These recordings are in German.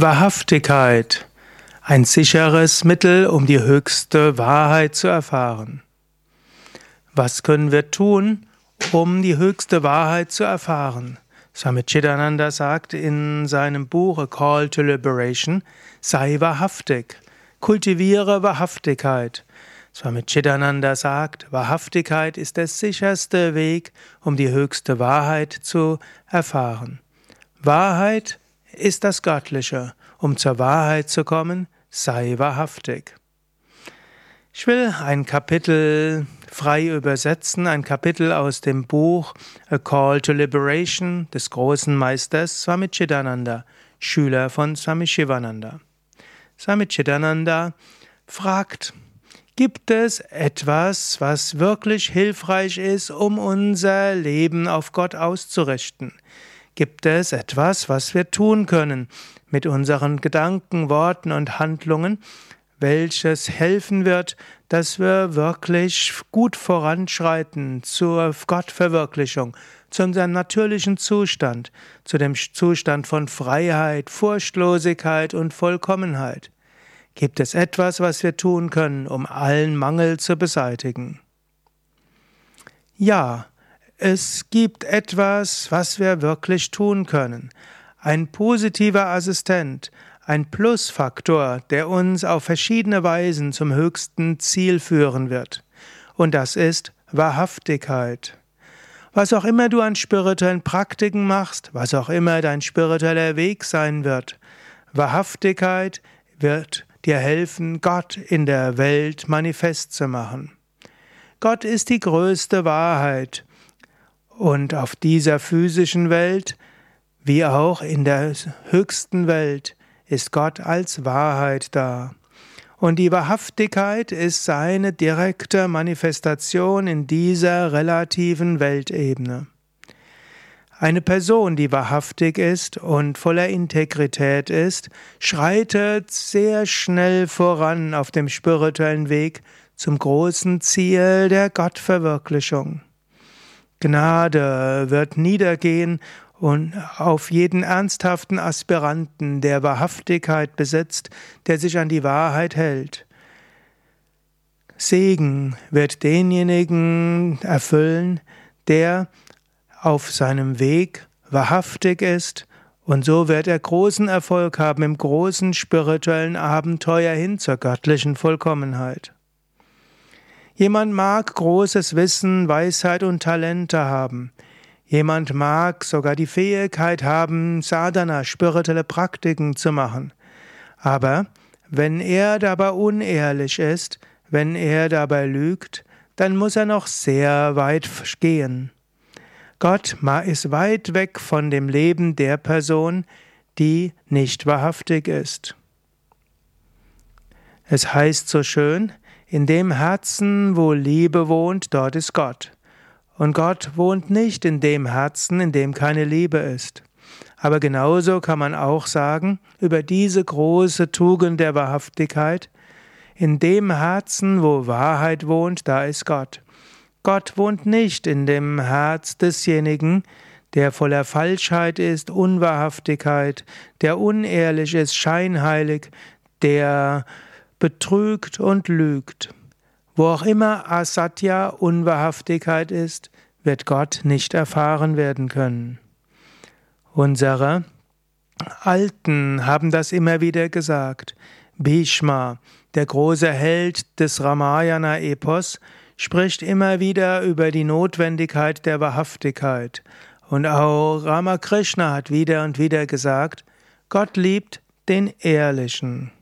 Wahrhaftigkeit. Ein sicheres Mittel, um die höchste Wahrheit zu erfahren. Was können wir tun, um die höchste Wahrheit zu erfahren? Swami Chidananda sagt in seinem Buch A Call to Liberation, sei wahrhaftig, kultiviere Wahrhaftigkeit. Swami Chidananda sagt, Wahrhaftigkeit ist der sicherste Weg, um die höchste Wahrheit zu erfahren. Wahrheit ist das Göttliche. Um zur Wahrheit zu kommen, sei wahrhaftig. Ich will ein Kapitel frei übersetzen, ein Kapitel aus dem Buch A Call to Liberation des großen Meisters Swami Chidananda, Schüler von Swami Shivananda. Swami Chidananda fragt, Gibt es etwas, was wirklich hilfreich ist, um unser Leben auf Gott auszurichten? Gibt es etwas, was wir tun können mit unseren Gedanken, Worten und Handlungen, welches helfen wird, dass wir wirklich gut voranschreiten zur Gottverwirklichung, zu unserem natürlichen Zustand, zu dem Zustand von Freiheit, Furchtlosigkeit und Vollkommenheit? Gibt es etwas, was wir tun können, um allen Mangel zu beseitigen? Ja, es gibt etwas, was wir wirklich tun können. Ein positiver Assistent, ein Plusfaktor, der uns auf verschiedene Weisen zum höchsten Ziel führen wird. Und das ist Wahrhaftigkeit. Was auch immer du an spirituellen Praktiken machst, was auch immer dein spiritueller Weg sein wird, Wahrhaftigkeit wird dir helfen, Gott in der Welt manifest zu machen. Gott ist die größte Wahrheit und auf dieser physischen Welt, wie auch in der höchsten Welt, ist Gott als Wahrheit da. Und die Wahrhaftigkeit ist seine direkte Manifestation in dieser relativen Weltebene. Eine Person, die wahrhaftig ist und voller Integrität ist, schreitet sehr schnell voran auf dem spirituellen Weg zum großen Ziel der Gottverwirklichung. Gnade wird niedergehen und auf jeden ernsthaften Aspiranten, der Wahrhaftigkeit besitzt, der sich an die Wahrheit hält. Segen wird denjenigen erfüllen, der auf seinem Weg wahrhaftig ist, und so wird er großen Erfolg haben im großen spirituellen Abenteuer hin zur göttlichen Vollkommenheit. Jemand mag großes Wissen, Weisheit und Talente haben. Jemand mag sogar die Fähigkeit haben, Sadhana, spirituelle Praktiken zu machen. Aber wenn er dabei unehrlich ist, wenn er dabei lügt, dann muss er noch sehr weit gehen. Gott ist weit weg von dem Leben der Person, die nicht wahrhaftig ist. Es heißt so schön, in dem Herzen, wo Liebe wohnt, dort ist Gott. Und Gott wohnt nicht in dem Herzen, in dem keine Liebe ist. Aber genauso kann man auch sagen über diese große Tugend der Wahrhaftigkeit, in dem Herzen, wo Wahrheit wohnt, da ist Gott. Gott wohnt nicht in dem Herz desjenigen, der voller Falschheit ist, Unwahrhaftigkeit, der unehrlich ist, scheinheilig, der betrügt und lügt. Wo auch immer Asatya Unwahrhaftigkeit ist, wird Gott nicht erfahren werden können. Unsere Alten haben das immer wieder gesagt. Bhishma, der große Held des Ramayana-Epos, spricht immer wieder über die Notwendigkeit der Wahrhaftigkeit. Und auch Ramakrishna hat wieder und wieder gesagt, Gott liebt den Ehrlichen.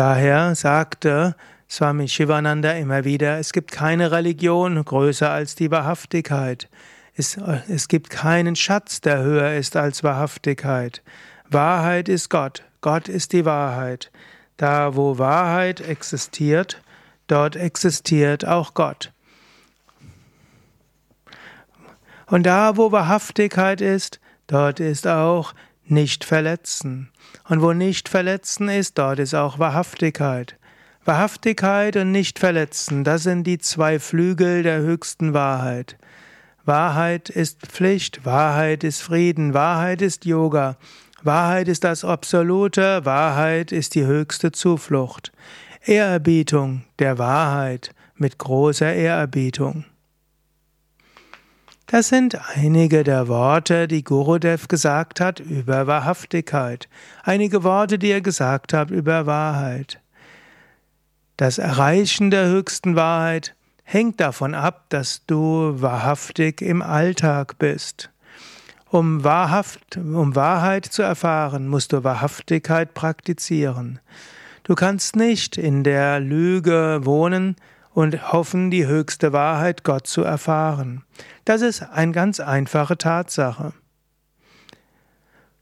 Daher sagte Swami Shivananda immer wieder, es gibt keine Religion größer als die Wahrhaftigkeit. Es, es gibt keinen Schatz, der höher ist als Wahrhaftigkeit. Wahrheit ist Gott, Gott ist die Wahrheit. Da, wo Wahrheit existiert, dort existiert auch Gott. Und da, wo Wahrhaftigkeit ist, dort ist auch nicht verletzen. Und wo nicht verletzen ist, dort ist auch Wahrhaftigkeit. Wahrhaftigkeit und nicht verletzen, das sind die zwei Flügel der höchsten Wahrheit. Wahrheit ist Pflicht, Wahrheit ist Frieden, Wahrheit ist Yoga, Wahrheit ist das Absolute, Wahrheit ist die höchste Zuflucht. Ehrerbietung der Wahrheit mit großer Ehrerbietung. Das sind einige der Worte, die Gurudev gesagt hat über Wahrhaftigkeit. Einige Worte, die er gesagt hat über Wahrheit. Das Erreichen der höchsten Wahrheit hängt davon ab, dass du wahrhaftig im Alltag bist. Um, wahrhaft, um Wahrheit zu erfahren, musst du Wahrhaftigkeit praktizieren. Du kannst nicht in der Lüge wohnen und hoffen, die höchste Wahrheit Gott zu erfahren. Das ist eine ganz einfache Tatsache.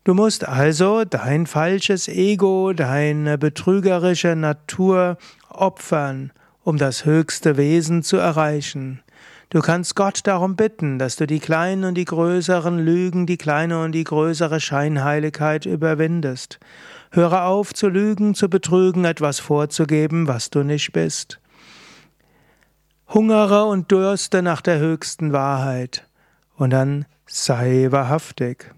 Du musst also dein falsches Ego, deine betrügerische Natur opfern, um das höchste Wesen zu erreichen. Du kannst Gott darum bitten, dass du die kleinen und die größeren Lügen, die kleine und die größere Scheinheiligkeit überwindest. Höre auf zu lügen, zu betrügen, etwas vorzugeben, was du nicht bist. Hungere und dürste nach der höchsten Wahrheit und dann sei wahrhaftig.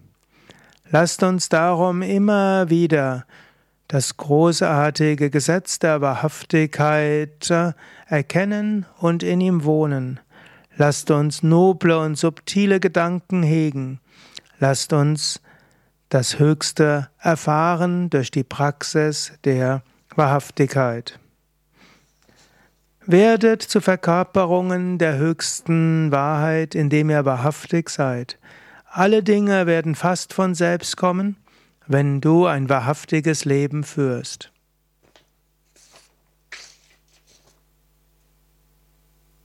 Lasst uns darum immer wieder das großartige Gesetz der Wahrhaftigkeit erkennen und in ihm wohnen. Lasst uns noble und subtile Gedanken hegen. Lasst uns das Höchste erfahren durch die Praxis der Wahrhaftigkeit. Werdet zu Verkörperungen der höchsten Wahrheit, indem ihr wahrhaftig seid. Alle Dinge werden fast von selbst kommen, wenn du ein wahrhaftiges Leben führst.